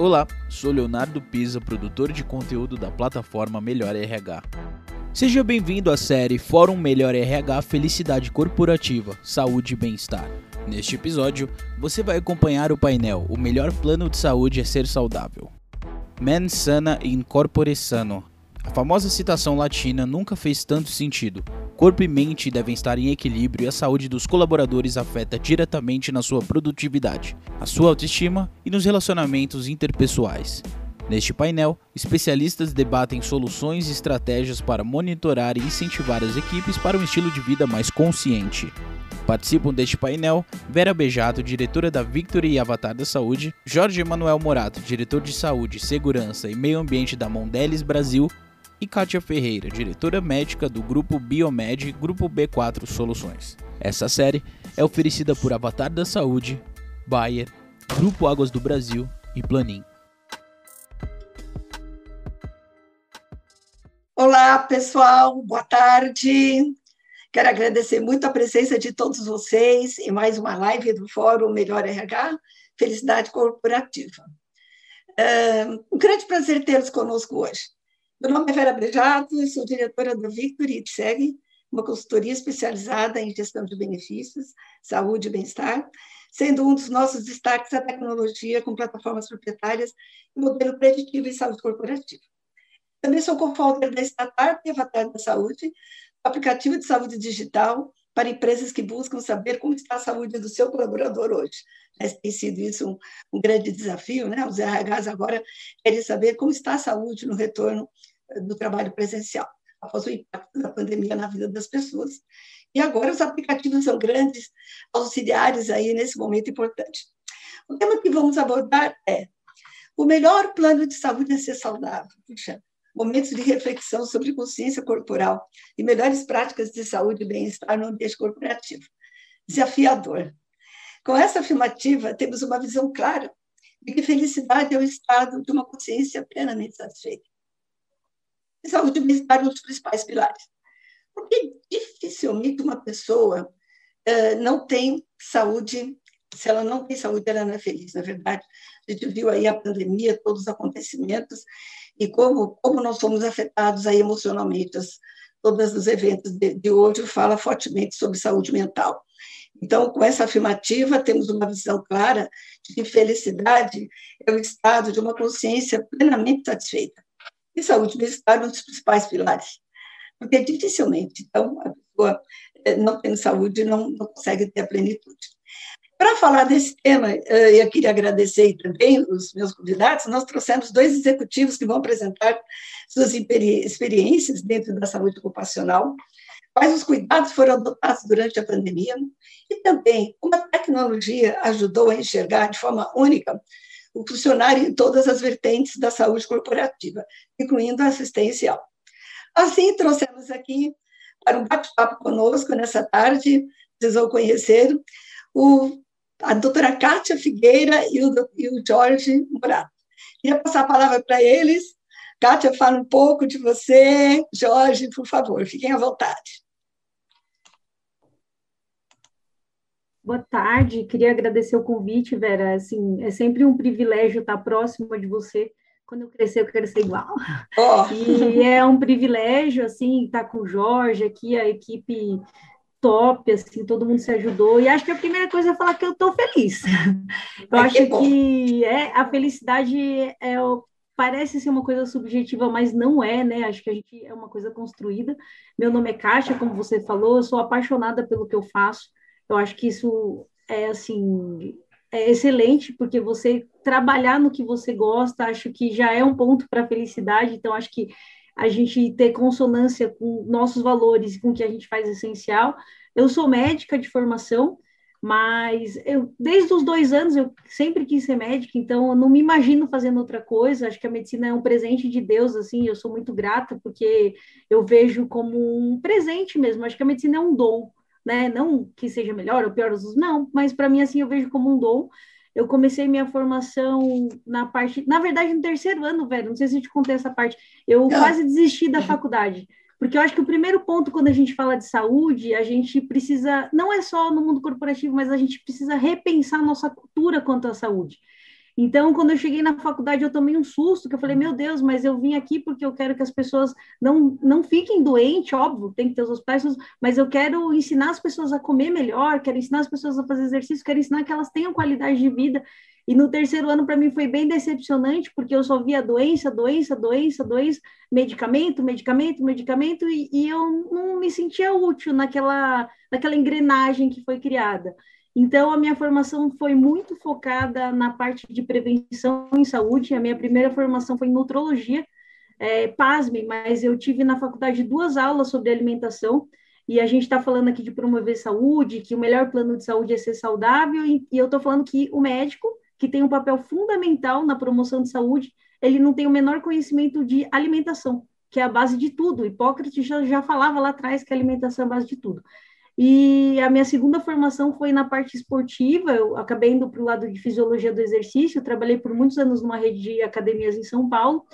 Olá, sou Leonardo Pisa, produtor de conteúdo da plataforma Melhor RH. Seja bem-vindo à série Fórum Melhor RH Felicidade Corporativa, Saúde e Bem-Estar. Neste episódio, você vai acompanhar o painel O melhor plano de saúde é ser saudável. Mens sana in corpore sano. A famosa citação latina nunca fez tanto sentido. Corpo e mente devem estar em equilíbrio e a saúde dos colaboradores afeta diretamente na sua produtividade, a sua autoestima e nos relacionamentos interpessoais. Neste painel, especialistas debatem soluções e estratégias para monitorar e incentivar as equipes para um estilo de vida mais consciente. Participam deste painel Vera Bejato, diretora da Victory e Avatar da Saúde, Jorge Emanuel Morato, diretor de Saúde, Segurança e Meio Ambiente da Mondelez Brasil, e Kátia Ferreira, diretora médica do Grupo Biomed Grupo B4 Soluções. Essa série é oferecida por Avatar da Saúde, Bayer, Grupo Águas do Brasil e Planin. Olá, pessoal, boa tarde. Quero agradecer muito a presença de todos vocês em mais uma live do Fórum Melhor RH, Felicidade Corporativa. Um grande prazer tê-los conosco hoje. Meu nome é Vera Brejato, sou diretora da Victory ITSEG, uma consultoria especializada em gestão de benefícios, saúde e bem-estar, sendo um dos nossos destaques a tecnologia com plataformas proprietárias e modelo preditivo em saúde corporativa. Também sou co-founder da startup Avatar da Saúde, aplicativo de saúde digital para empresas que buscam saber como está a saúde do seu colaborador hoje. Tem sido isso um, um grande desafio, né? Os RHs agora querem saber como está a saúde no retorno do trabalho presencial, após o impacto da pandemia na vida das pessoas. E agora os aplicativos são grandes auxiliares aí nesse momento importante. O tema que vamos abordar é o melhor plano de saúde é ser saudável. Puxa, momentos de reflexão sobre consciência corporal e melhores práticas de saúde e bem-estar no ambiente corporativo. Desafiador. Com essa afirmativa, temos uma visão clara de que felicidade é o estado de uma consciência plenamente satisfeita saúde e bem-estar um dos principais pilares. Porque dificilmente uma pessoa uh, não tem saúde, se ela não tem saúde, ela não é feliz, na é verdade. A gente viu aí a pandemia, todos os acontecimentos, e como, como nós somos afetados aí emocionalmente. As, todos os eventos de, de hoje falam fortemente sobre saúde mental. Então, com essa afirmativa, temos uma visão clara de que felicidade é o estado de uma consciência plenamente satisfeita. E saúde é um dos principais pilares. Porque dificilmente, então, a pessoa eh, não tendo saúde não, não consegue ter a plenitude. Para falar desse tema, eh, eu queria agradecer também os meus convidados. Nós trouxemos dois executivos que vão apresentar suas experiências dentro da saúde ocupacional, quais os cuidados foram adotados durante a pandemia e também como a tecnologia ajudou a enxergar de forma única o funcionário em todas as vertentes da saúde corporativa, incluindo a assistencial. Assim, trouxemos aqui para um bate-papo conosco nessa tarde, vocês vão conhecer o, a doutora Kátia Figueira e o, e o Jorge Morato. Queria passar a palavra para eles. Kátia, fala um pouco de você. Jorge, por favor, fiquem à vontade. Boa tarde, queria agradecer o convite, Vera. Assim, é sempre um privilégio estar próxima de você. Quando eu crescer, eu quero ser igual. Oh. E é um privilégio, assim, estar com o Jorge aqui, a equipe top, assim, todo mundo se ajudou. E acho que a primeira coisa é falar que eu estou feliz. Eu é acho que, que, é, a felicidade é, parece ser uma coisa subjetiva, mas não é, né? Acho que a gente é uma coisa construída. Meu nome é Kátia, como você falou, eu sou apaixonada pelo que eu faço. Eu acho que isso é assim é excelente porque você trabalhar no que você gosta, acho que já é um ponto para a felicidade. Então acho que a gente ter consonância com nossos valores e com o que a gente faz é essencial. Eu sou médica de formação, mas eu, desde os dois anos eu sempre quis ser médica, então eu não me imagino fazendo outra coisa. Acho que a medicina é um presente de Deus, assim, eu sou muito grata porque eu vejo como um presente mesmo. Acho que a medicina é um dom né? Não que seja melhor ou pior, não, mas para mim, assim, eu vejo como um dom. Eu comecei minha formação na parte, na verdade, no terceiro ano, velho, não sei se eu te contei essa parte, eu quase desisti da faculdade, porque eu acho que o primeiro ponto, quando a gente fala de saúde, a gente precisa, não é só no mundo corporativo, mas a gente precisa repensar nossa cultura quanto à saúde. Então, quando eu cheguei na faculdade, eu tomei um susto, que eu falei, meu Deus, mas eu vim aqui porque eu quero que as pessoas não, não fiquem doentes, óbvio, tem que ter os hospitais, mas eu quero ensinar as pessoas a comer melhor, quero ensinar as pessoas a fazer exercício, quero ensinar que elas tenham qualidade de vida. E no terceiro ano, para mim, foi bem decepcionante, porque eu só via doença, doença, doença, doença, medicamento, medicamento, medicamento, e, e eu não me sentia útil naquela, naquela engrenagem que foi criada. Então, a minha formação foi muito focada na parte de prevenção em saúde. A minha primeira formação foi em nutrologia. É, pasmem, mas eu tive na faculdade duas aulas sobre alimentação. E a gente está falando aqui de promover saúde, que o melhor plano de saúde é ser saudável. E, e eu estou falando que o médico, que tem um papel fundamental na promoção de saúde, ele não tem o menor conhecimento de alimentação, que é a base de tudo. Hipócrates já, já falava lá atrás que a alimentação é a base de tudo. E a minha segunda formação foi na parte esportiva, eu acabei indo para o lado de fisiologia do exercício, trabalhei por muitos anos numa rede de academias em São Paulo,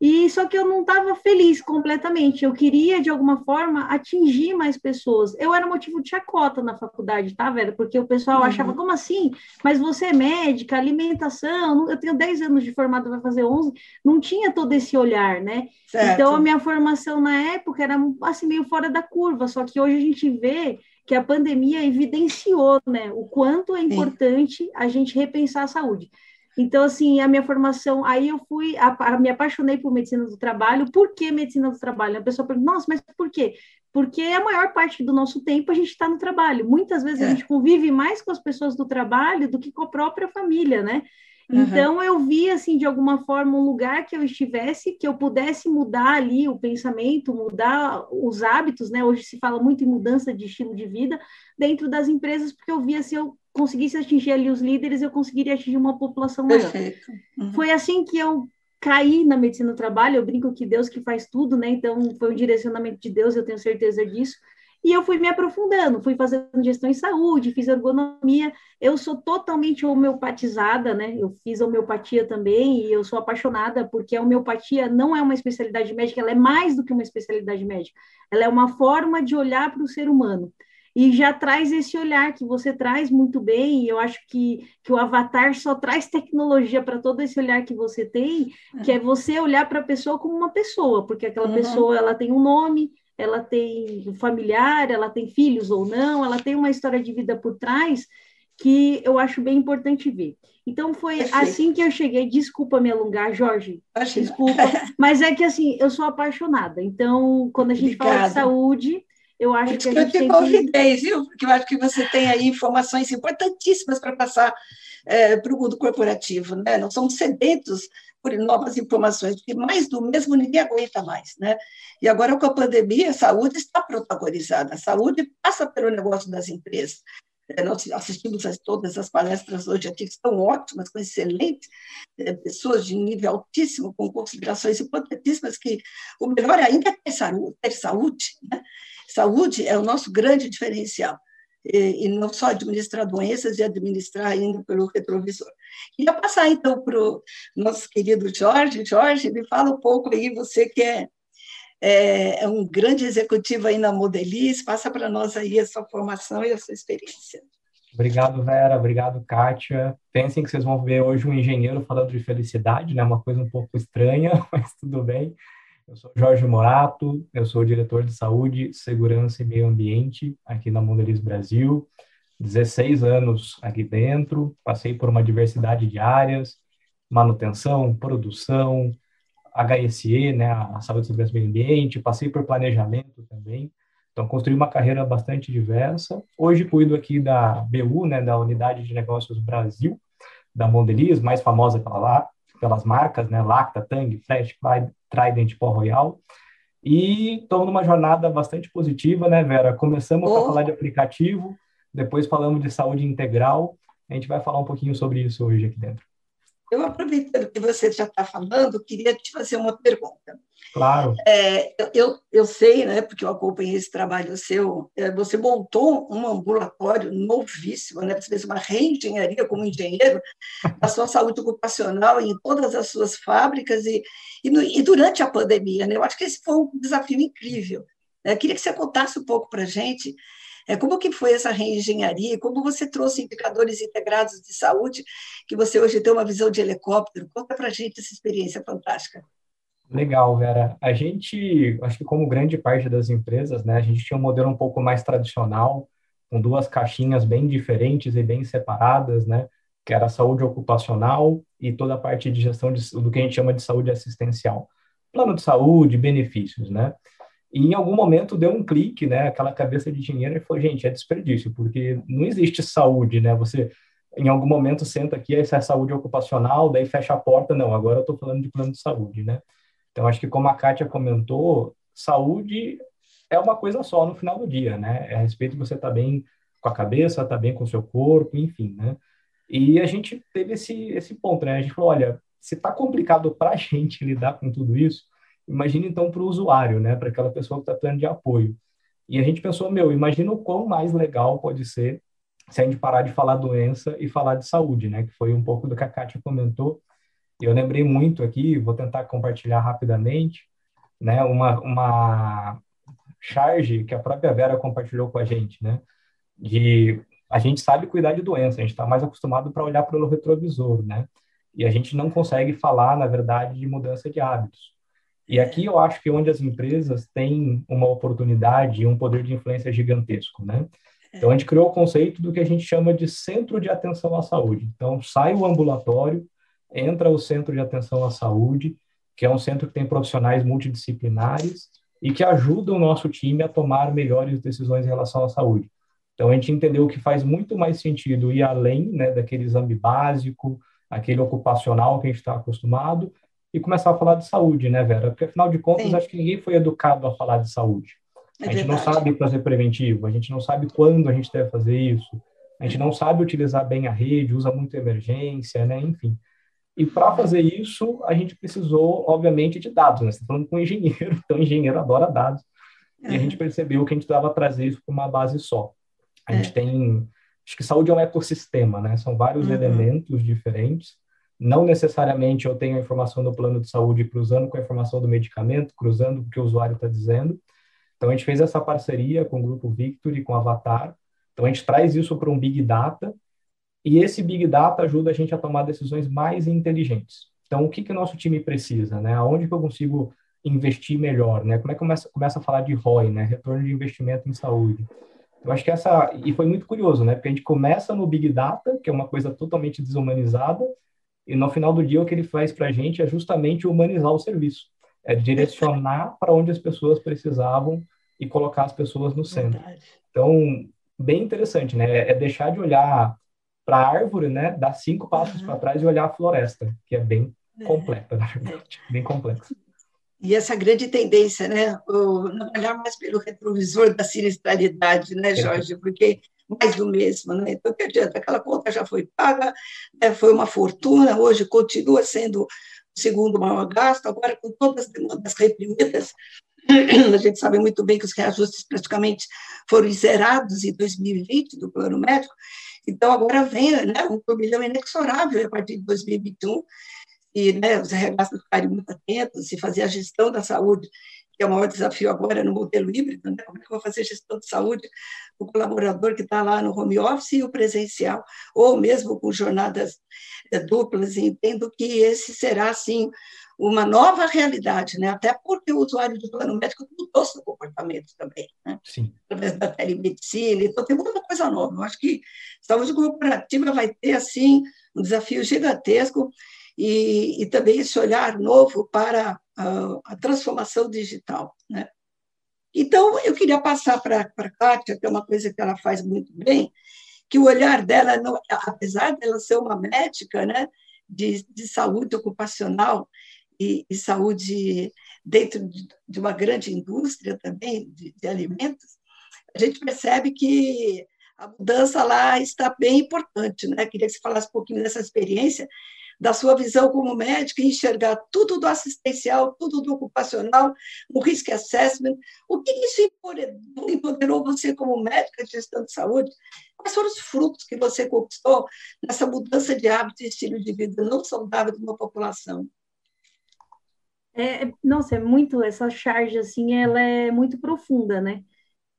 e só que eu não estava feliz completamente. Eu queria, de alguma forma, atingir mais pessoas. Eu era motivo de chacota na faculdade, tá, velho? Porque o pessoal uhum. achava, como assim? Mas você é médica, alimentação, eu tenho 10 anos de formado, vai fazer 11. Não tinha todo esse olhar, né? Certo. Então, a minha formação na época era, assim, meio fora da curva. Só que hoje a gente vê que a pandemia evidenciou, né? O quanto é importante Sim. a gente repensar a saúde. Então, assim, a minha formação, aí eu fui, a, a, me apaixonei por medicina do trabalho. Por que medicina do trabalho? A pessoa pergunta, nossa, mas por quê? Porque a maior parte do nosso tempo a gente está no trabalho. Muitas vezes é. a gente convive mais com as pessoas do trabalho do que com a própria família, né? Uhum. Então eu vi assim de alguma forma um lugar que eu estivesse que eu pudesse mudar ali o pensamento, mudar os hábitos, né? Hoje se fala muito em mudança de estilo de vida dentro das empresas, porque eu via se eu conseguisse atingir ali os líderes, eu conseguiria atingir uma população maior. Perfeito. Uhum. Foi assim que eu caí na medicina do trabalho, eu brinco que Deus que faz tudo, né? Então foi um direcionamento de Deus, eu tenho certeza disso. E eu fui me aprofundando, fui fazendo gestão em saúde, fiz ergonomia. Eu sou totalmente homeopatizada, né? Eu fiz homeopatia também e eu sou apaixonada porque a homeopatia não é uma especialidade médica, ela é mais do que uma especialidade médica. Ela é uma forma de olhar para o ser humano e já traz esse olhar que você traz muito bem, e eu acho que, que o Avatar só traz tecnologia para todo esse olhar que você tem, que é você olhar para a pessoa como uma pessoa, porque aquela uhum. pessoa ela tem um nome, ela tem um familiar, ela tem filhos ou não, ela tem uma história de vida por trás que eu acho bem importante ver. Então foi assim que eu cheguei. Desculpa me alongar, Jorge. Desculpa, mas é que assim eu sou apaixonada. Então quando a gente Obrigada. fala de saúde, eu acho que a gente eu te convidei, que... viu? Porque eu acho que você tem aí informações importantíssimas para passar é, para o mundo corporativo, né? Não somos sedentos por novas informações, porque mais do mesmo ninguém aguenta mais, né? E agora com a pandemia, a saúde está protagonizada, a saúde passa pelo negócio das empresas. É, nós assistimos a todas as palestras hoje aqui, que são ótimas, com excelentes é, pessoas de nível altíssimo, com considerações importantíssimas, que o melhor ainda é ter saúde, ter saúde né? Saúde é o nosso grande diferencial, e, e não só administrar doenças e administrar ainda pelo retrovisor. Queria passar, então, para o nosso querido Jorge. Jorge, me fala um pouco aí, você que é, é, é um grande executivo aí na Modeliz, passa para nós aí a sua formação e a sua experiência. Obrigado, Vera. Obrigado, Kátia. Pensem que vocês vão ver hoje um engenheiro falando de felicidade, né? Uma coisa um pouco estranha, mas tudo bem. Eu sou Jorge Morato, eu sou diretor de Saúde, Segurança e Meio Ambiente aqui na Mondeliz Brasil. 16 anos aqui dentro, passei por uma diversidade de áreas, manutenção, produção, HSE, né, a Saúde, Segurança e Meio Ambiente, passei por planejamento também. Então, construí uma carreira bastante diversa. Hoje cuido aqui da BU, né, da Unidade de Negócios Brasil, da Mondeliz, mais famosa pela lá, pelas marcas, né, Lacta, Tang, Flash, Trident, Pó Royal. E estamos numa jornada bastante positiva, né, Vera? Começamos oh. a falar de aplicativo, depois falamos de saúde integral. A gente vai falar um pouquinho sobre isso hoje aqui dentro. Eu, aproveitando que você já está falando, queria te fazer uma pergunta. Claro. É, eu, eu sei, né, porque eu acompanhei esse trabalho seu, é, você montou um ambulatório novíssimo, né, você fez uma reengenharia como engenheiro da sua saúde ocupacional em todas as suas fábricas e, e, no, e durante a pandemia. Né, eu acho que esse foi um desafio incrível. Eu queria que você contasse um pouco para a gente É, como que foi essa reengenharia? Como você trouxe indicadores integrados de saúde, que você hoje tem uma visão de helicóptero? Conta para a gente essa experiência fantástica. Legal, Vera. A gente, acho que como grande parte das empresas, né, a gente tinha um modelo um pouco mais tradicional, com duas caixinhas bem diferentes e bem separadas, né, que era a saúde ocupacional e toda a parte de gestão de, do que a gente chama de saúde assistencial. Plano de saúde, benefícios, né? E em algum momento deu um clique, né, aquela cabeça de dinheiro e falou, gente, é desperdício, porque não existe saúde, né? Você em algum momento senta aqui, essa é saúde ocupacional, daí fecha a porta, não, agora eu estou falando de plano de saúde, né? Então, acho que como a Kátia comentou, saúde é uma coisa só no final do dia, né? É a respeito de você estar tá bem com a cabeça, estar tá bem com o seu corpo, enfim, né? E a gente teve esse, esse ponto, né? A gente falou, olha, se está complicado para a gente lidar com tudo isso, imagina então para o usuário, né? Para aquela pessoa que está precisando de apoio. E a gente pensou, meu, imagina o quão mais legal pode ser se a gente parar de falar doença e falar de saúde, né? Que foi um pouco do que a Kátia comentou, eu lembrei muito aqui, vou tentar compartilhar rapidamente, né, uma, uma charge que a própria Vera compartilhou com a gente, né, de a gente sabe cuidar de doença, a gente está mais acostumado para olhar pelo retrovisor, né, e a gente não consegue falar, na verdade, de mudança de hábitos. E aqui eu acho que é onde as empresas têm uma oportunidade e um poder de influência gigantesco, né? Então a gente criou o conceito do que a gente chama de centro de atenção à saúde. Então sai o ambulatório, entra o Centro de Atenção à Saúde, que é um centro que tem profissionais multidisciplinares e que ajuda o nosso time a tomar melhores decisões em relação à saúde. Então, a gente entendeu que faz muito mais sentido ir além né, daquele exame básico, aquele ocupacional que a gente está acostumado, e começar a falar de saúde, né, Vera? Porque, afinal de contas, Sim. acho que ninguém foi educado a falar de saúde. É a gente verdade. não sabe fazer preventivo, a gente não sabe quando a gente deve fazer isso, a gente não sabe utilizar bem a rede, usa muito emergência, né? Enfim. E para fazer isso, a gente precisou, obviamente, de dados. Né? Você está falando com um engenheiro, então o engenheiro adora dados. E a gente percebeu que a gente dava trazer isso para uma base só. A gente é. tem. Acho que saúde é um ecossistema, né? São vários uhum. elementos diferentes. Não necessariamente eu tenho a informação do plano de saúde cruzando com a informação do medicamento, cruzando com o que o usuário está dizendo. Então, a gente fez essa parceria com o Grupo Victor e com o Avatar. Então, a gente traz isso para um Big Data e esse Big Data ajuda a gente a tomar decisões mais inteligentes. Então, o que que o nosso time precisa, né? Aonde que eu consigo investir melhor, né? Como é que começa, começa a falar de ROI, né? Retorno de investimento em saúde. Eu acho que essa e foi muito curioso, né? Porque a gente começa no Big Data, que é uma coisa totalmente desumanizada, e no final do dia o que ele faz para a gente é justamente humanizar o serviço, é direcionar para onde as pessoas precisavam e colocar as pessoas no centro. Verdade. Então, bem interessante, né? É deixar de olhar para a árvore, né, dar cinco passos uhum. para trás e olhar a floresta, que é bem é. completa, na verdade, bem complexa. E essa grande tendência, né, o, não olhar mais pelo retrovisor da sinistralidade, né, Jorge, porque mais do mesmo, né? Então, que adianta? Aquela conta já foi paga, né, foi uma fortuna, hoje continua sendo o segundo maior gasto, agora com todas as demandas reprimidas, a gente sabe muito bem que os reajustes praticamente foram zerados em 2020 do plano médico, então, agora vem né, um turbilhão inexorável a partir de 2021, e né, os RHs ficarem muito atentos e fazer a gestão da saúde, que é o maior desafio agora no modelo híbrido, né? como é que eu vou fazer gestão de saúde o colaborador que está lá no home office e o presencial, ou mesmo com jornadas é, duplas, entendo que esse será, assim, uma nova realidade, né? até porque o usuário do plano médico mudou seu comportamento também, né? Sim. através da telemedicina, então tem muita coisa nova. Eu acho que a saúde corporativa vai ter assim um desafio gigantesco e, e também esse olhar novo para a, a transformação digital. Né? Então, eu queria passar para a Kátia, que é uma coisa que ela faz muito bem, que o olhar dela, não, apesar dela ser uma médica né, de, de saúde ocupacional, e, e saúde dentro de, de, uma grande indústria também de, de alimentos, a gente percebe que a mudança lá está bem importante. Né? Queria que você falasse um pouquinho dessa experiência, da sua visão como médico, enxergar tudo do assistencial, tudo do ocupacional, o risk assessment. O que isso empoderou você como médica de gestão de saúde? Quais foram os frutos que você conquistou nessa mudança de hábito e estilo de vida não saudável de uma população? É, nossa, é muito, essa charge, assim, ela é muito profunda, né?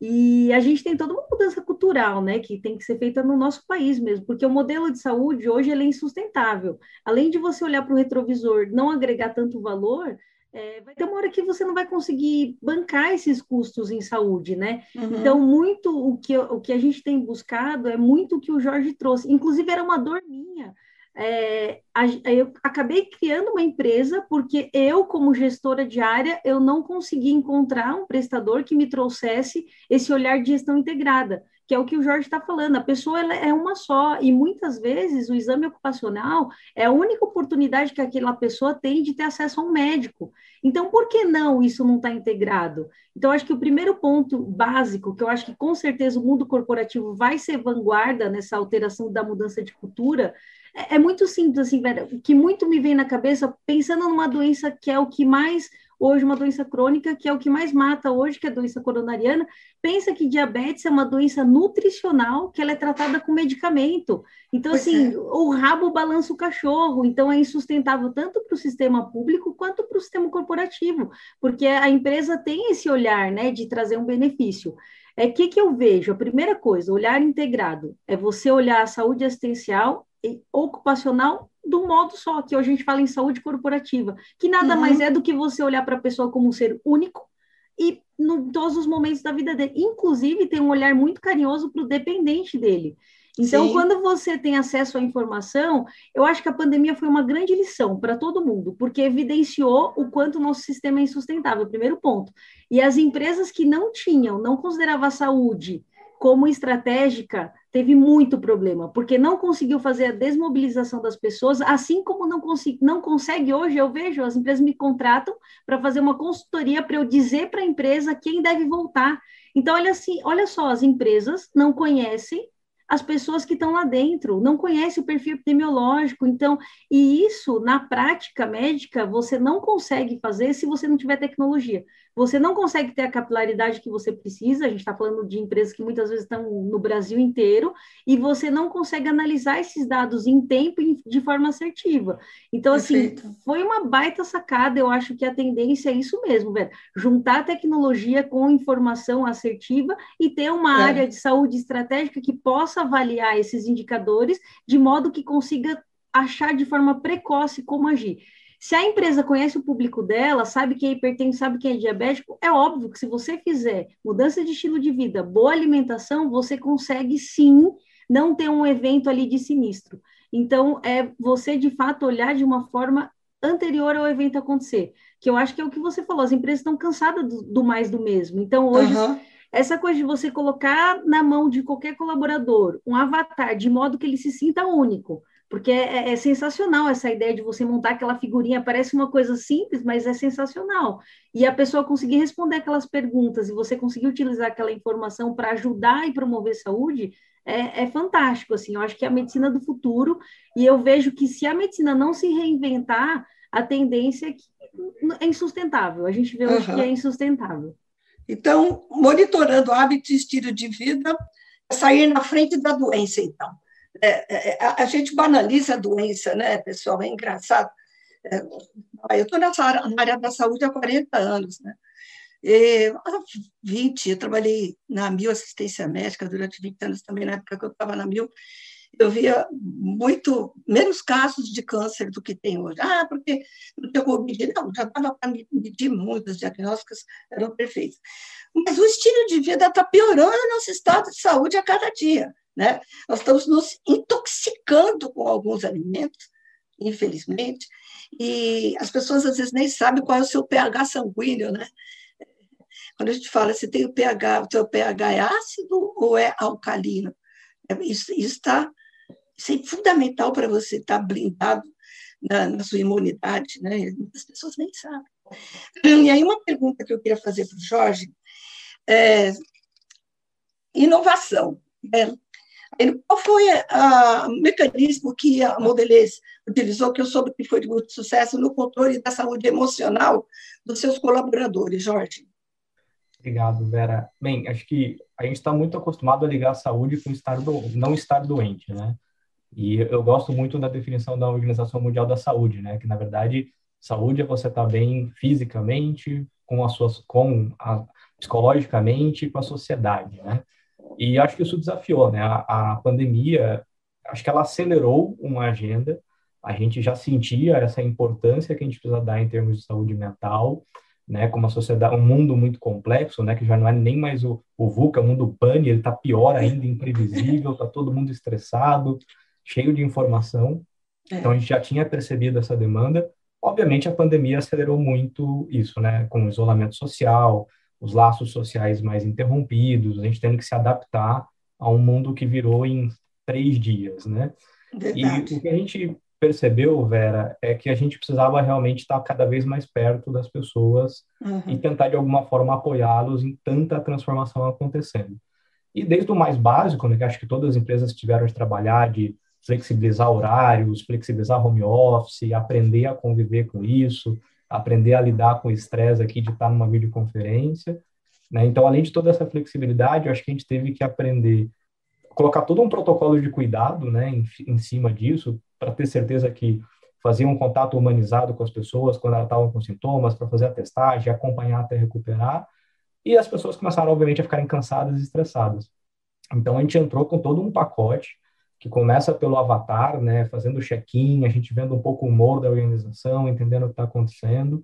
E a gente tem toda uma mudança cultural, né, que tem que ser feita no nosso país mesmo, porque o modelo de saúde hoje ele é insustentável. Além de você olhar para o retrovisor, não agregar tanto valor, é, vai ter uma hora que você não vai conseguir bancar esses custos em saúde, né? Uhum. Então, muito o que, o que a gente tem buscado é muito o que o Jorge trouxe. Inclusive, era uma dor minha é, eu acabei criando uma empresa porque eu, como gestora de área, eu não consegui encontrar um prestador que me trouxesse esse olhar de gestão integrada, que é o que o Jorge está falando. A pessoa é uma só e muitas vezes o exame ocupacional é a única oportunidade que aquela pessoa tem de ter acesso a um médico. Então, por que não isso não está integrado? Então, acho que o primeiro ponto básico, que eu acho que com certeza o mundo corporativo vai ser vanguarda nessa alteração da mudança de cultura, é, é, muito simples, assim. O que muito me vem na cabeça, pensando numa doença que é o que mais, hoje, uma doença crônica, que é o que mais mata hoje, que é a doença coronariana, pensa que diabetes é uma doença nutricional, que ela é tratada com medicamento. Então, pois assim, é. o rabo balança o cachorro, então é insustentável tanto para o sistema público quanto para o sistema corporativo, porque a empresa tem esse olhar, né, de trazer um benefício. É que que eu vejo? A primeira coisa, olhar integrado, é você olhar a saúde assistencial ocupacional do modo só, que hoje a gente fala em saúde corporativa, que nada uhum. mais é do que você olhar para a pessoa como um ser único e em todos os momentos da vida dele. Inclusive, tem um olhar muito carinhoso para o dependente dele. Então, Sim. quando você tem acesso à informação, eu acho que a pandemia foi uma grande lição para todo mundo, porque evidenciou o quanto o nosso sistema é insustentável, primeiro ponto. E as empresas que não tinham, não consideravam a saúde como estratégica, teve muito problema, porque não conseguiu fazer a desmobilização das pessoas, assim como não, consegui, não consegue hoje, eu vejo, as empresas me contratam para fazer uma consultoria para eu dizer para a empresa quem deve voltar. Então, olha assim, olha só, as empresas não conhecem as pessoas que estão lá dentro, não conhece o perfil epidemiológico, então, e isso na prática médica você não consegue fazer se você não tiver tecnologia. Você não consegue ter a capilaridade que você precisa, a gente está falando de empresas que muitas vezes estão no Brasil inteiro, e você não consegue analisar esses dados em tempo e de forma assertiva. Então, assim, Perfeito. assim, foi uma baita sacada, eu acho que a tendência é isso mesmo, velho, juntar tecnologia com informação assertiva e ter uma é. área de saúde estratégica que possa avaliar esses indicadores de modo que consiga achar de forma precoce como agir. Se a empresa conhece o público dela, sabe quem é hipertenso, sabe quem é diabético, é óbvio que se você fizer mudança de estilo de vida, boa alimentação, você consegue sim não ter um evento ali de sinistro. Então, é você de fato olhar de uma forma anterior ao evento acontecer, que eu acho que é o que você falou, as empresas estão cansadas do, do mais do mesmo. Então, hoje, uhum. Essa coisa de você colocar na mão de qualquer colaborador um avatar de modo que ele se sinta único, porque é, é, sensacional essa ideia de você montar aquela figurinha, parece uma coisa simples, mas é sensacional. E a pessoa conseguir responder aquelas perguntas e você conseguir utilizar aquela informação para ajudar e promover saúde, é, é, fantástico, assim, eu acho que é a medicina do futuro, e eu vejo que se a medicina não se reinventar, a tendência é que é insustentável, a gente vê hoje que é insustentável. Então, monitorando hábitos e estilo de vida, é sair na frente da doença, então. É, é, a, a, gente banaliza a doença, né, pessoal? É engraçado. É, eu estou nessa área, na área da saúde há 40 anos, né? E, há 20, eu trabalhei na Mil Assistência Médica durante 20 anos também, na época que eu estava na Mil, eu via muito menos casos de câncer do que tem hoje. Ah, porque não tem como medir. Não, já dava para medir muitas diagnósticas, eram perfeitos. Mas o estilo de vida está piorando o nosso estado de saúde a cada dia. Né? Nós estamos nos intoxicando com alguns alimentos, infelizmente, e as pessoas às vezes nem sabem qual é o seu pH sanguíneo, né? Quando a gente fala se tem o pH, o seu pH é ácido ou é alcalino, isso está é fundamental para você estar tá blindado na, na, sua imunidade, né? Muitas pessoas nem sabem. E aí uma pergunta que eu queria fazer para o Jorge é inovação. Né? Qual foi o mecanismo que a Modelês utilizou, que eu soube que foi de muito sucesso, no controle da saúde emocional dos seus colaboradores, Jorge? Obrigado, Vera. Bem, acho que a gente está muito acostumado a ligar a saúde com estar do, não estar doente, né? E eu gosto muito da definição da Organização Mundial da Saúde, né? Que, na verdade, saúde é você estar tá bem fisicamente, com a sua, com a, psicologicamente com a sociedade, né? E acho que isso desafiou, né? A, a pandemia, acho que ela acelerou uma agenda. A gente já sentia essa importância que a gente precisa dar em termos de saúde mental, né? Como a sociedade, um mundo muito complexo, né? Que já não é nem mais o, o VUCA, o mundo PANI, ele está pior ainda, imprevisível, está todo mundo estressado, cheio de informação. É. Então a gente já tinha percebido essa demanda. Obviamente a pandemia acelerou muito isso, né? Com o isolamento social, os laços sociais mais interrompidos, a gente tendo que se adaptar a um mundo que virou em três dias, né? Verdade. E o que a gente percebeu, Vera, é que a gente precisava realmente estar cada vez mais perto das pessoas uhum. e tentar de alguma forma apoiá-los em tanta transformação acontecendo. E desde o mais básico, né, que acho que todas as empresas tiveram de trabalhar, de flexibilizar horários, flexibilizar home office, aprender a conviver com isso, aprender a lidar com o estresse aqui de estar numa videoconferência. Né? Então, além de toda essa flexibilidade, eu acho que a gente teve que aprender, colocar todo um protocolo de cuidado né, em, em cima disso, para ter certeza que fazia um contato humanizado com as pessoas quando elas estavam com sintomas, para fazer a testagem, acompanhar até recuperar. E as pessoas começaram, obviamente, a ficarem cansadas e estressadas. Então, a gente entrou com todo um pacote que começa pelo avatar, né, fazendo check-in, a gente vendo um pouco o humor da organização, entendendo o que está acontecendo.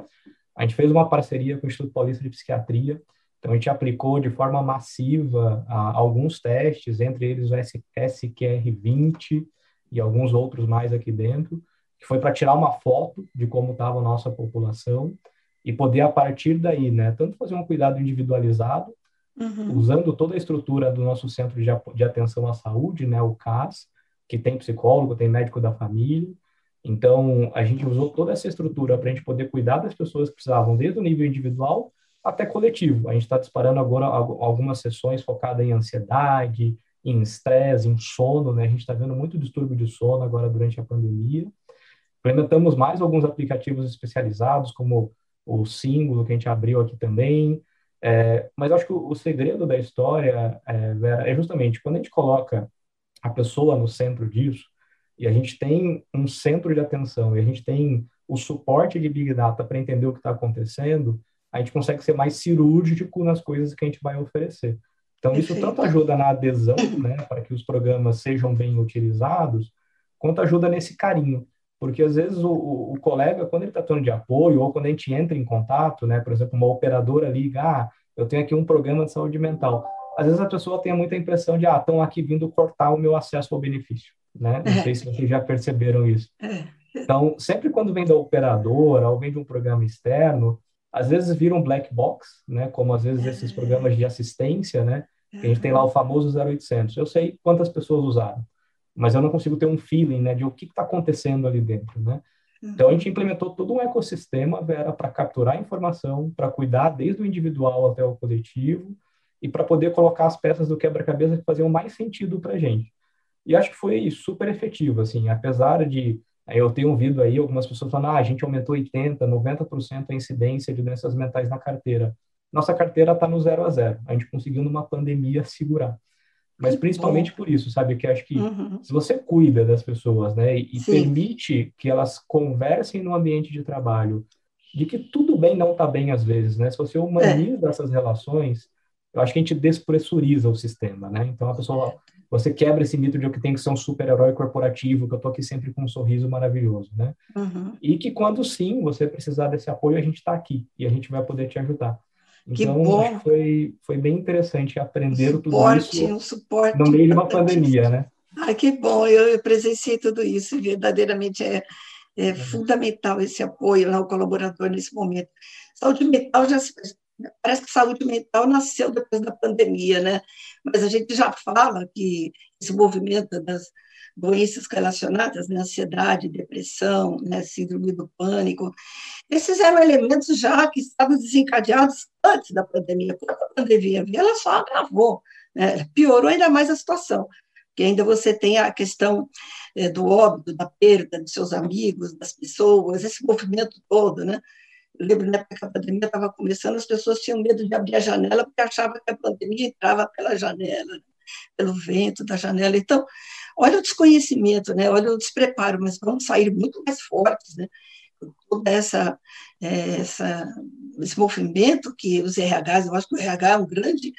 A gente fez uma parceria com o Instituto Paulista de Psiquiatria, então a gente aplicou de forma massiva a, alguns testes, entre eles o SQR20 e alguns outros mais aqui dentro, que foi para tirar uma foto de como estava a nossa população e poder a partir daí, né, tanto fazer um cuidado individualizado, uhum. usando toda a estrutura do nosso centro de, de atenção à saúde, né, o CAS, que tem psicólogo, tem médico da família. Então, a gente usou toda essa estrutura para a gente poder cuidar das pessoas que precisavam, desde o nível individual até coletivo. A gente está disparando agora algumas sessões focadas em ansiedade, em estresse, em sono, né? A gente está vendo muito distúrbio de sono agora durante a pandemia. Implementamos mais alguns aplicativos especializados, como o símbolo que a gente abriu aqui também, é, mas acho que o, o, segredo da história, é, Vera, é justamente quando a gente coloca a pessoa no centro disso, e a gente tem um centro de atenção, e a gente tem o suporte de Big Data para entender o que está acontecendo, a gente consegue ser mais cirúrgico nas coisas que a gente vai oferecer. Então, isso tanto ajuda na adesão, né, para que os programas sejam bem utilizados, quanto ajuda nesse carinho. Porque, às vezes, o, o colega, quando ele está tendo de apoio, ou quando a gente entra em contato, né, por exemplo, uma operadora liga, ah, eu tenho aqui um programa de saúde mental. Às vezes a pessoa tem muita impressão de, ah, estão aqui vindo cortar o meu acesso ao benefício, né? Não sei se vocês já perceberam isso. É. Então, sempre quando vem da operadora ou vem de um programa externo, às vezes vira um black box, né? Como às vezes esses programas de assistência, né? Que a gente tem lá o famoso 0800. Eu sei quantas pessoas usaram, mas eu não consigo ter um feeling, né, de o que está acontecendo ali dentro, né? Então a gente implementou todo um ecossistema, Vera, para capturar informação, para cuidar desde o individual até o coletivo e para poder colocar as peças do quebra-cabeça que faziam mais sentido para a gente. E acho que foi super efetivo, assim, apesar de eu ter ouvido aí algumas pessoas falando, ah, a gente aumentou 80%, 90% a incidência de doenças mentais na carteira. Nossa carteira está no zero a zero. A gente conseguiu numa pandemia segurar mas que principalmente bom. por isso, sabe? Que acho que uhum. se você cuida das pessoas, né, e permite que elas conversem no ambiente de trabalho, de que tudo bem não está bem às vezes, né? Se você humaniza é. essas relações, eu acho que a gente despressuriza o sistema, né? Então a pessoa, você quebra esse mito de que tem que ser um super-herói corporativo, que eu tô aqui sempre com um sorriso maravilhoso, né? Uhum. E que quando sim você precisar desse apoio, a gente está aqui e a gente vai poder te ajudar. Que então, bom. Foi, foi bem interessante aprender um suporte, tudo isso um suporte no meio de uma pandemia, né? Ah, que bom, eu, eu presenciei tudo isso, verdadeiramente é, é uhum. fundamental esse apoio ao colaborador nesse momento. Saúde mental já parece que saúde mental nasceu depois da pandemia, né? Mas a gente já fala que esse movimento das doenças relacionadas, né, ansiedade, depressão, né, síndrome do pânico. Esses eram elementos já que estavam desencadeados antes da pandemia. Quando a pandemia veio, ela só agravou, né, piorou ainda mais a situação, porque ainda você tem a questão é, do óbito, da perda dos seus amigos, das pessoas, esse movimento todo, né? Eu lembro na época que a pandemia estava começando, as pessoas tinham medo de abrir a janela porque achavam que a pandemia entrava pela janela, né, pelo vento da janela. Então, olha o desconhecimento, né? olha o despreparo, mas vamos sair muito mais fortes, né? Toda essa, é, essa esse movimento que os RHs, eu acho que o RH é um grande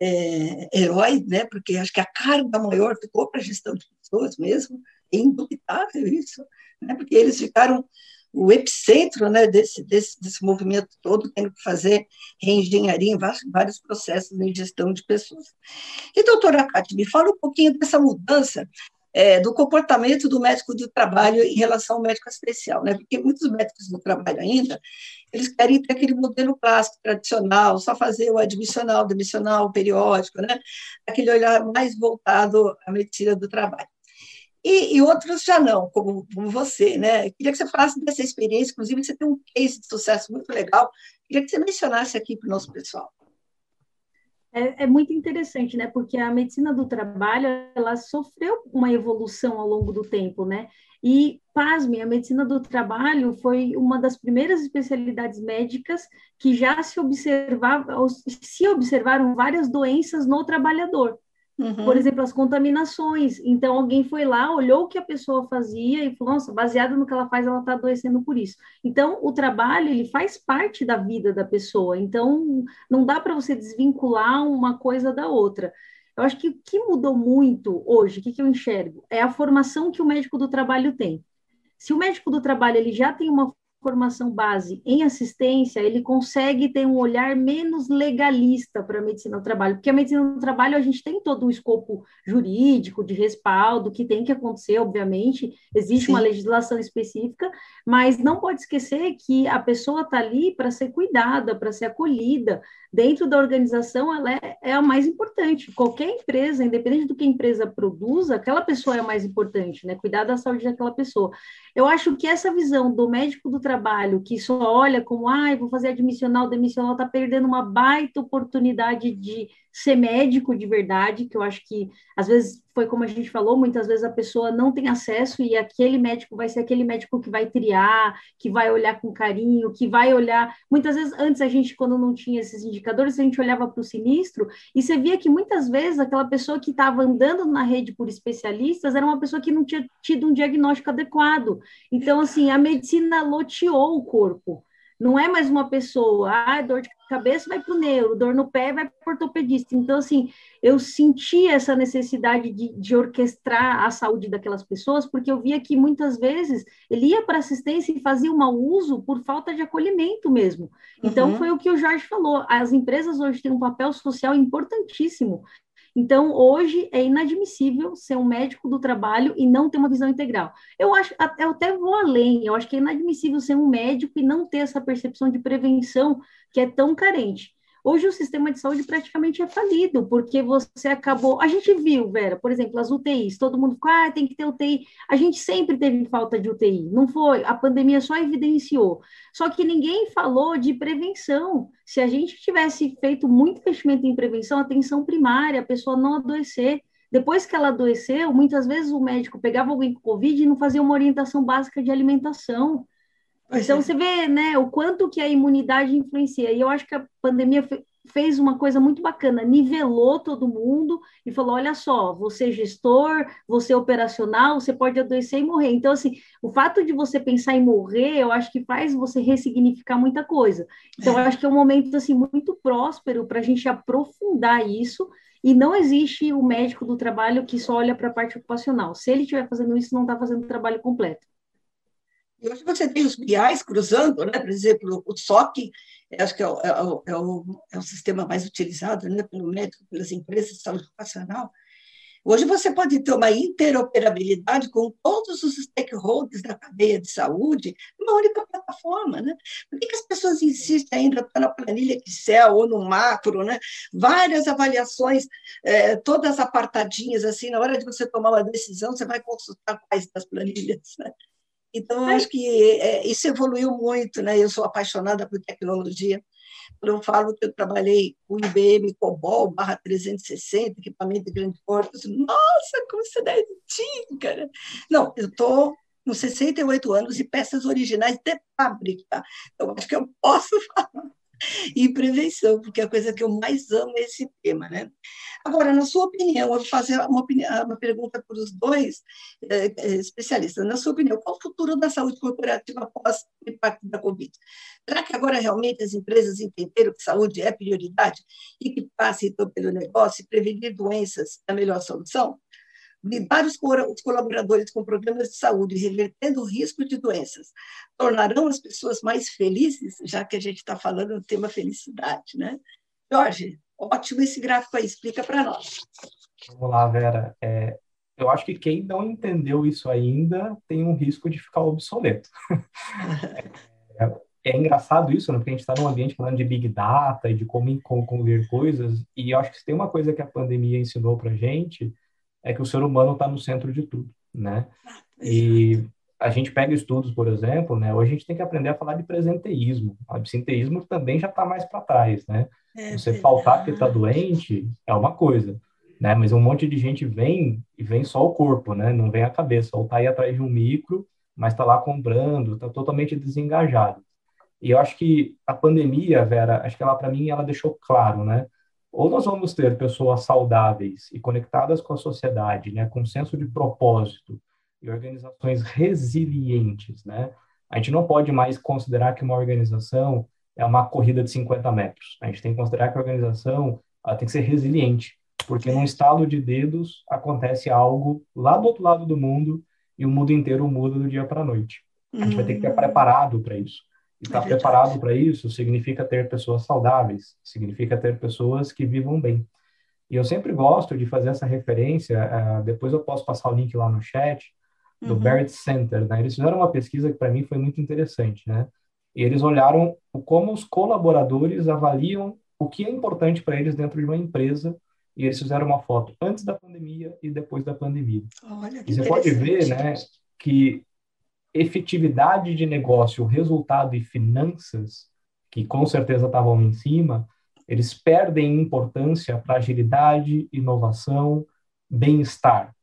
é, herói, né? Porque acho que a carga maior ficou para a gestão de pessoas mesmo, é indubitável isso, né? Porque eles ficaram o epicentro né, desse, desse, desse movimento todo, tendo que fazer reengenharia em vários, vários processos de gestão de pessoas. E, doutora Cátia, me fala um pouquinho dessa mudança é, do comportamento do médico do trabalho em relação ao médico especial, né? Porque muitos médicos do trabalho ainda, eles querem ter aquele modelo clássico, tradicional, só fazer o admissional, demissional, periódico, né? Aquele olhar mais voltado à medicina do trabalho. E, e, outros já não, como, como, você, né? Queria que você falasse dessa experiência, inclusive você tem um case de sucesso muito legal. Queria que você mencionasse aqui para o nosso pessoal. É, é, muito interessante, né? Porque a medicina do trabalho ela sofreu uma evolução ao longo do tempo, né? E, pasme, a medicina do trabalho foi uma das primeiras especialidades médicas que já se observava, se observaram várias doenças no trabalhador. Uhum. Por exemplo, as contaminações. Então, alguém foi lá, olhou o que a pessoa fazia e falou: nossa, baseado no que ela faz, ela está adoecendo por isso. Então, o trabalho, ele faz parte da vida da pessoa. Então, não dá para você desvincular uma coisa da outra. Eu acho que o que mudou muito hoje, o que, que eu enxergo, é a formação que o médico do trabalho tem. Se o médico do trabalho ele já tem uma formação base em assistência, ele consegue ter um olhar menos legalista para a medicina do trabalho, porque a medicina do trabalho a gente tem todo um escopo jurídico, de respaldo, que tem que acontecer, obviamente, existe Sim. uma legislação específica, mas não pode esquecer que a pessoa está ali para ser cuidada, para ser acolhida, dentro da organização, ela é, é, a mais importante. Qualquer empresa, independente do que a empresa produza, aquela pessoa é a mais importante, né? Cuidar da saúde daquela pessoa. Eu acho que essa visão do médico do trabalho, que só olha como, ah, vou fazer admissional, demissional, está perdendo uma baita oportunidade de ser médico de verdade, que eu acho que, às vezes, foi como a gente falou, muitas vezes a pessoa não tem acesso e aquele médico vai ser aquele médico que vai triar, que vai olhar com carinho, que vai olhar. Muitas vezes, antes a gente, quando não tinha esses indicadores, a gente olhava para o sinistro e você via que muitas vezes aquela pessoa que estava andando na rede por especialistas era uma pessoa que não tinha tido um diagnóstico adequado. Então, assim, a medicina loteou o corpo. Não é mais uma pessoa, ah, dor de cabeça vai para o neuro, dor no pé vai para o ortopedista. Então, assim, eu senti essa necessidade de, de, orquestrar a saúde daquelas pessoas, porque eu via que muitas vezes ele ia para assistência e fazia um mau uso por falta de acolhimento mesmo. Então, uhum. foi o que o Jorge falou. As empresas hoje têm um papel social importantíssimo. Então, hoje é inadmissível ser um médico do trabalho e não ter uma visão integral. Eu acho, eu até vou além, eu acho que é inadmissível ser um médico e não ter essa percepção de prevenção que é tão carente. Hoje o sistema de saúde praticamente é falido, porque você acabou. A gente viu, Vera, por exemplo, as UTIs, todo mundo ficou, ah, tem que ter UTI. A gente sempre teve falta de UTI, não foi? A pandemia só evidenciou. Só que ninguém falou de prevenção. Se a gente tivesse feito muito investimento em prevenção, atenção primária, a pessoa não adoecer. Depois que ela adoeceu, muitas vezes o médico pegava alguém com Covid e não fazia uma orientação básica de alimentação. Então, você vê, né, o quanto que a imunidade influencia. E eu acho que a pandemia fez uma coisa muito bacana, nivelou todo mundo e falou: olha só, você é gestor, você é operacional, você pode adoecer e morrer. Então, assim, o fato de você pensar em morrer, eu acho que faz você ressignificar muita coisa. Então, eu acho que é um momento assim muito próspero para a gente aprofundar isso. E não existe o médico do trabalho que só olha para a parte ocupacional. Se ele estiver fazendo isso, não está fazendo o trabalho completo. E hoje você tem os BIs cruzando, né? por exemplo, o SOC, acho que é o, é, o, é, o, é o sistema mais utilizado né? pelo médico, pelas empresas de saúde ocupacional. Hoje você pode ter uma interoperabilidade com todos os stakeholders da cadeia de saúde numa única plataforma. Né? Por que, que as pessoas insistem ainda estar na planilha Excel ou no macro? Né? Várias avaliações, é, todas apartadinhas, assim, na hora de você tomar uma decisão, você vai consultar quais das planilhas. Né? Então, acho que é, isso evoluiu muito, né? Eu sou apaixonada por tecnologia. Quando eu falo que eu trabalhei com IBM COBOL barra 360, equipamento de grande porte, nossa, como você é antigo, cara! Não, eu estou com 68 anos e peças originais de fábrica. Então, acho que eu posso falar e prevenção, porque a coisa que eu mais amo é esse tema, né? Agora, na sua opinião, eu vou fazer uma, opinião, uma pergunta para os dois é, é, especialistas. Na sua opinião, qual o futuro da saúde corporativa após o impacto da Covid? Será que agora realmente as empresas entenderam que saúde é prioridade e que passe então pelo negócio e prevenir doenças é a melhor solução? Lidar os colaboradores com problemas de saúde, revertendo o risco de doenças, tornarão as pessoas mais felizes, já que a gente está falando do tema felicidade, né? Jorge, ótimo esse gráfico aí, explica para nós. Vamos lá, Vera. É, eu acho que quem não entendeu isso ainda tem um risco de ficar obsoleto. é, é, engraçado isso, né? Porque a gente está num ambiente falando de Big Data e de como concluir coisas, e eu acho que se tem uma coisa que a pandemia ensinou para gente é que o ser humano está no centro de tudo, né? E a gente pega estudos, por exemplo, né? Hoje a gente tem que aprender a falar de presenteísmo. O absenteísmo também já está mais para trás, né? É Você verdade. faltar porque está doente é uma coisa, né? Mas um monte de gente vem e vem só o corpo, né? Não vem a cabeça. Ou está aí atrás de um micro, mas está lá comprando, está totalmente desengajado. E eu acho que a pandemia, Vera, acho que ela para mim ela deixou claro, né? Ou nós vamos ter pessoas saudáveis e conectadas com a sociedade, né, com senso de propósito e organizações resilientes, né? A gente não pode mais considerar que uma organização é uma corrida de 50 metros. A gente tem que considerar que a organização ela tem que ser resiliente, porque num estalo de dedos acontece algo lá do outro lado do mundo e o mundo inteiro muda do dia para a noite. A gente vai ter que estar uhum. preparado para isso. Estar tá preparado para isso significa ter pessoas saudáveis, significa ter pessoas que vivam bem. E eu sempre gosto de fazer essa referência, uh, depois eu posso passar o link lá no chat, do uhum. Barrett Center. Né? Eles fizeram uma pesquisa que para mim foi muito interessante. Né? E eles olharam como os colaboradores avaliam o que é importante para eles dentro de uma empresa e eles fizeram uma foto antes da pandemia e depois da pandemia. Olha, e você pode ver né, que efetividade de negócio, resultado e finanças, que com certeza estavam em cima, eles perdem importância para agilidade, inovação, bem-estar.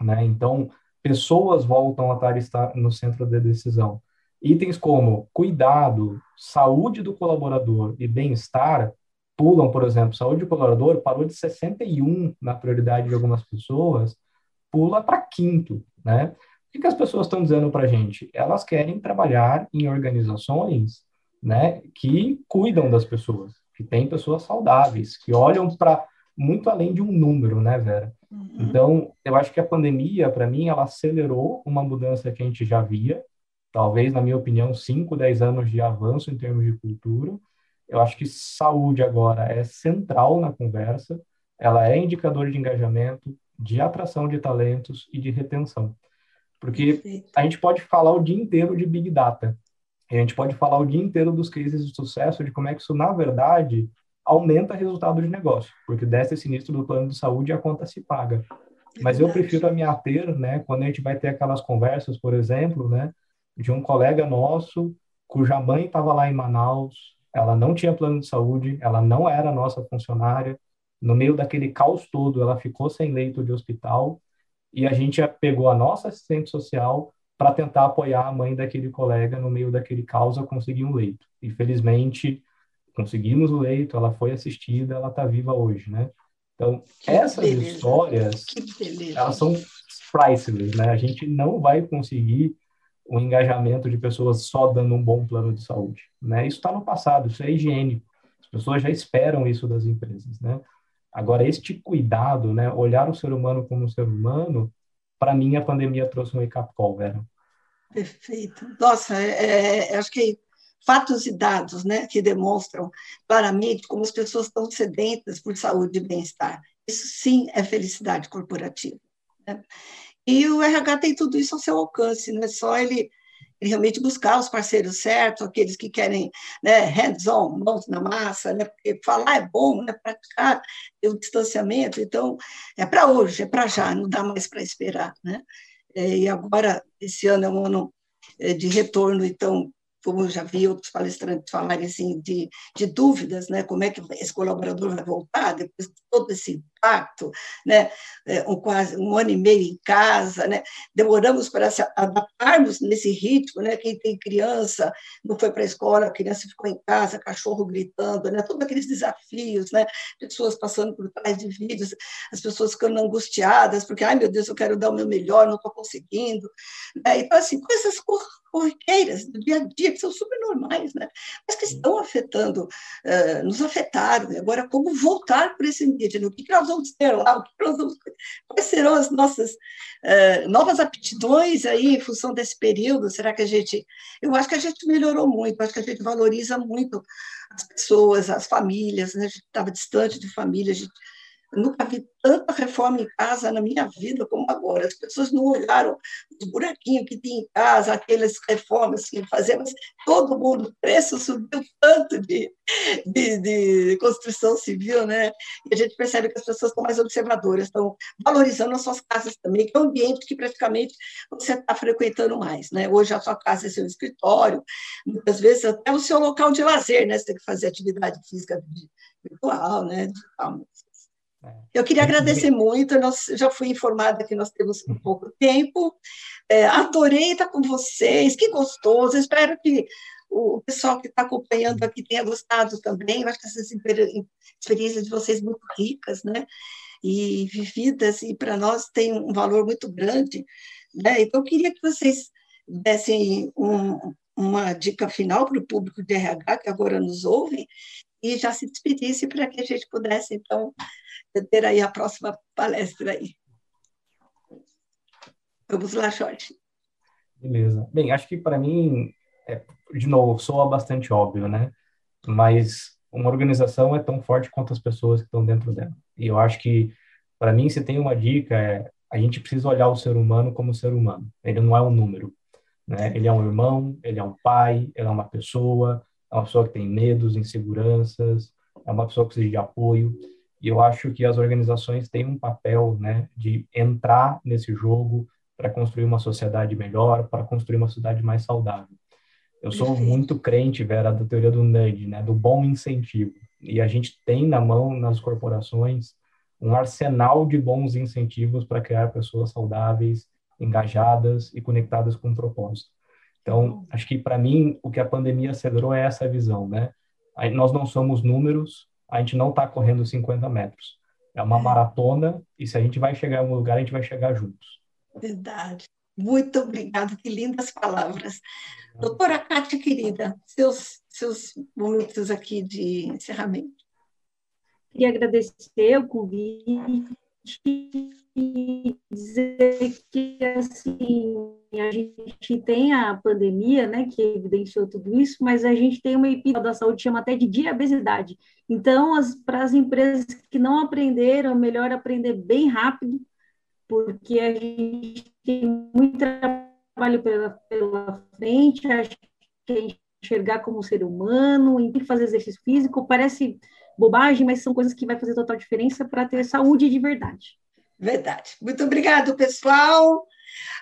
Né? Então, pessoas voltam a estar no centro da decisão. Itens como cuidado, saúde do colaborador e bem-estar pulam, por exemplo, saúde do colaborador parou de 61 na prioridade de algumas pessoas, pula para quinto, né? O que, as pessoas estão dizendo para a gente? Elas querem trabalhar em organizações né, que cuidam das pessoas, que têm pessoas saudáveis, que olham para muito além de um número, né, Vera? Uhum. Então, eu acho que a pandemia, para mim, ela acelerou uma mudança que a gente já via, talvez, na minha opinião, 5, 10 anos de avanço em termos de cultura. Eu acho que saúde agora é central na conversa, ela é indicador de engajamento, de atração de talentos e de retenção. Porque Perfeito. a gente pode falar o dia inteiro de Big Data. A gente pode falar o dia inteiro dos cases de sucesso, de como é que isso, na verdade, aumenta o resultado de negócio. Porque desce sinistro do plano de saúde a conta se paga. É Mas eu prefiro me ater, né, quando a gente vai ter aquelas conversas, por exemplo, né, de um colega nosso cuja mãe estava lá em Manaus, ela não tinha plano de saúde, ela não era nossa funcionária, no meio daquele caos todo, ela ficou sem leito de hospital, e a gente pegou a nossa assistente social para tentar apoiar a mãe daquele colega no meio daquele caos a conseguir um leito. E felizmente conseguimos o leito, ela foi assistida, ela está viva hoje, né? Então, que essas beleza. histórias, elas são priceless, né? A gente não vai conseguir o engajamento de pessoas só dando um bom plano de saúde, né? Isso está no passado, isso é higiênico. As pessoas já esperam isso das empresas, né? Agora, este cuidado, né, olhar o ser humano como um ser humano, para mim a pandemia trouxe um call, Vera. Perfeito. Nossa, é, é, acho que fatos e dados né, que demonstram claramente como as pessoas estão sedentas por saúde e bem-estar. Isso sim é felicidade corporativa. Né? E o RH tem tudo isso ao seu alcance, não é só ele realmente buscar os parceiros certos, aqueles que querem né, hands-on, mãos na massa, né, porque falar é bom, né, praticar o distanciamento, então é para hoje, é para já, não dá mais para esperar. Né? É, e agora, esse ano é um ano é, de retorno, então, como eu já vi outros palestrantes falarem assim, de, de dúvidas, né, como é que esse colaborador vai voltar depois de todo esse impacto, né? É, um, quase um ano e meio em casa, né? demoramos para se adaptarmos nesse ritmo, né? quem tem criança não foi para a escola, a criança ficou em casa, cachorro gritando, né? todos aqueles desafios, né? pessoas passando por trás de vídeos, as pessoas ficando angustiadas, porque, ai meu Deus, eu quero dar o meu melhor, não estou conseguindo. Né? Então, assim, coisas corriqueiras do dia a dia, que são super normais, né? mas que estão afetando, uh, nos afetaram. E agora, como voltar para esse mídia? Né? O que, nós vamos ter lá? O que, que nós vamos... Quais serão as nossas uh, novas aptidões aí em função desse período? Será que a gente... Eu acho que a gente melhorou muito, acho que a gente valoriza muito as pessoas, as famílias, né? a gente estava distante de família, a gente nunca vi tanta reforma em casa na minha vida como agora. As pessoas não olharam os buraquinhos que tinha em casa, aquelas reformas que fazemos. Todo mundo, o preço subiu tanto de, de, de, construção civil, né? E a gente percebe que as pessoas estão mais observadoras, estão valorizando as suas casas também, que é um ambiente que praticamente você está frequentando mais, né? Hoje a sua casa é seu escritório, muitas vezes até o seu local de lazer, né? Você tem que fazer atividade física virtual, né? Digital. É. Eu queria agradecer muito, nós, já fui informada que nós temos um pouco tempo, é, adorei estar com vocês, que gostoso, espero que o pessoal que está acompanhando aqui tenha gostado também, eu acho que essas experiências de vocês muito ricas, né, e vividas, e para nós tem um valor muito grande, né, então eu queria que vocês dessem um, uma dica final para o público de RH que agora nos ouve, e já se despedisse para que a gente pudesse, então, ter aí a próxima palestra aí. Vamos lá, Jorge. Beleza. Bem, acho que para mim, é, de novo, soa bastante óbvio, né? Mas uma organização é tão forte quanto as pessoas que estão dentro dela. E eu acho que, para mim, se tem uma dica, é a gente precisa olhar o ser humano como ser humano. Ele não é um número. Né? Ele é um irmão, ele é um pai, ele é uma pessoa, uma pessoa que tem medos, inseguranças, é uma pessoa que precisa de apoio. E eu acho que as organizações têm um papel né, de entrar nesse jogo para construir uma sociedade melhor, para construir uma sociedade mais saudável. Eu sou muito crente, Vera, da teoria do nudge, né, do bom incentivo. E a gente tem na mão, nas corporações, um arsenal de bons incentivos para criar pessoas saudáveis, engajadas e conectadas com um propósito. Então, acho que para mim o que a pandemia acelerou é essa visão, né? Nós não somos números, a gente não está correndo 50 metros. É uma é. maratona e se a gente vai chegar em algum lugar, a gente vai chegar juntos. Verdade. Muito obrigada, que lindas palavras. Doutora Cátia, querida, seus, seus momentos aqui de encerramento. Queria agradecer o convite dizer que assim a gente tem a pandemia, né, que evidenciou tudo isso, mas a gente tem uma epidemia da saúde chama até de diabesidade. Então, para as empresas que não aprenderam, é melhor aprender bem rápido, porque a gente tem muito trabalho pela, pela frente, acho que é enxergar como ser humano, tem que fazer exercício físico, parece bobagem, mas são coisas que vai fazer total diferença para ter saúde de verdade. Verdade. Muito obrigado, pessoal.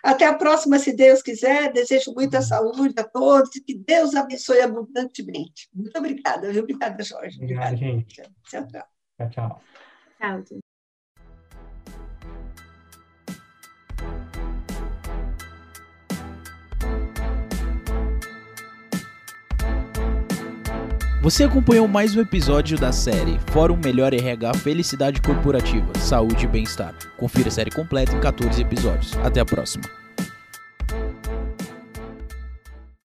Até a próxima, se Deus quiser. Desejo muita saúde a todos e que Deus abençoe abundantemente. Muito obrigada, viu? Obrigada, Jorge. Obrigada, Obrigado, gente. Tchau, tchau. Tchau, tchau. Tchau, Você acompanhou mais um episódio da série Fórum Melhor RH Felicidade Corporativa, Saúde e Bem-Estar. Confira a série completa em 14 episódios. Até a próxima.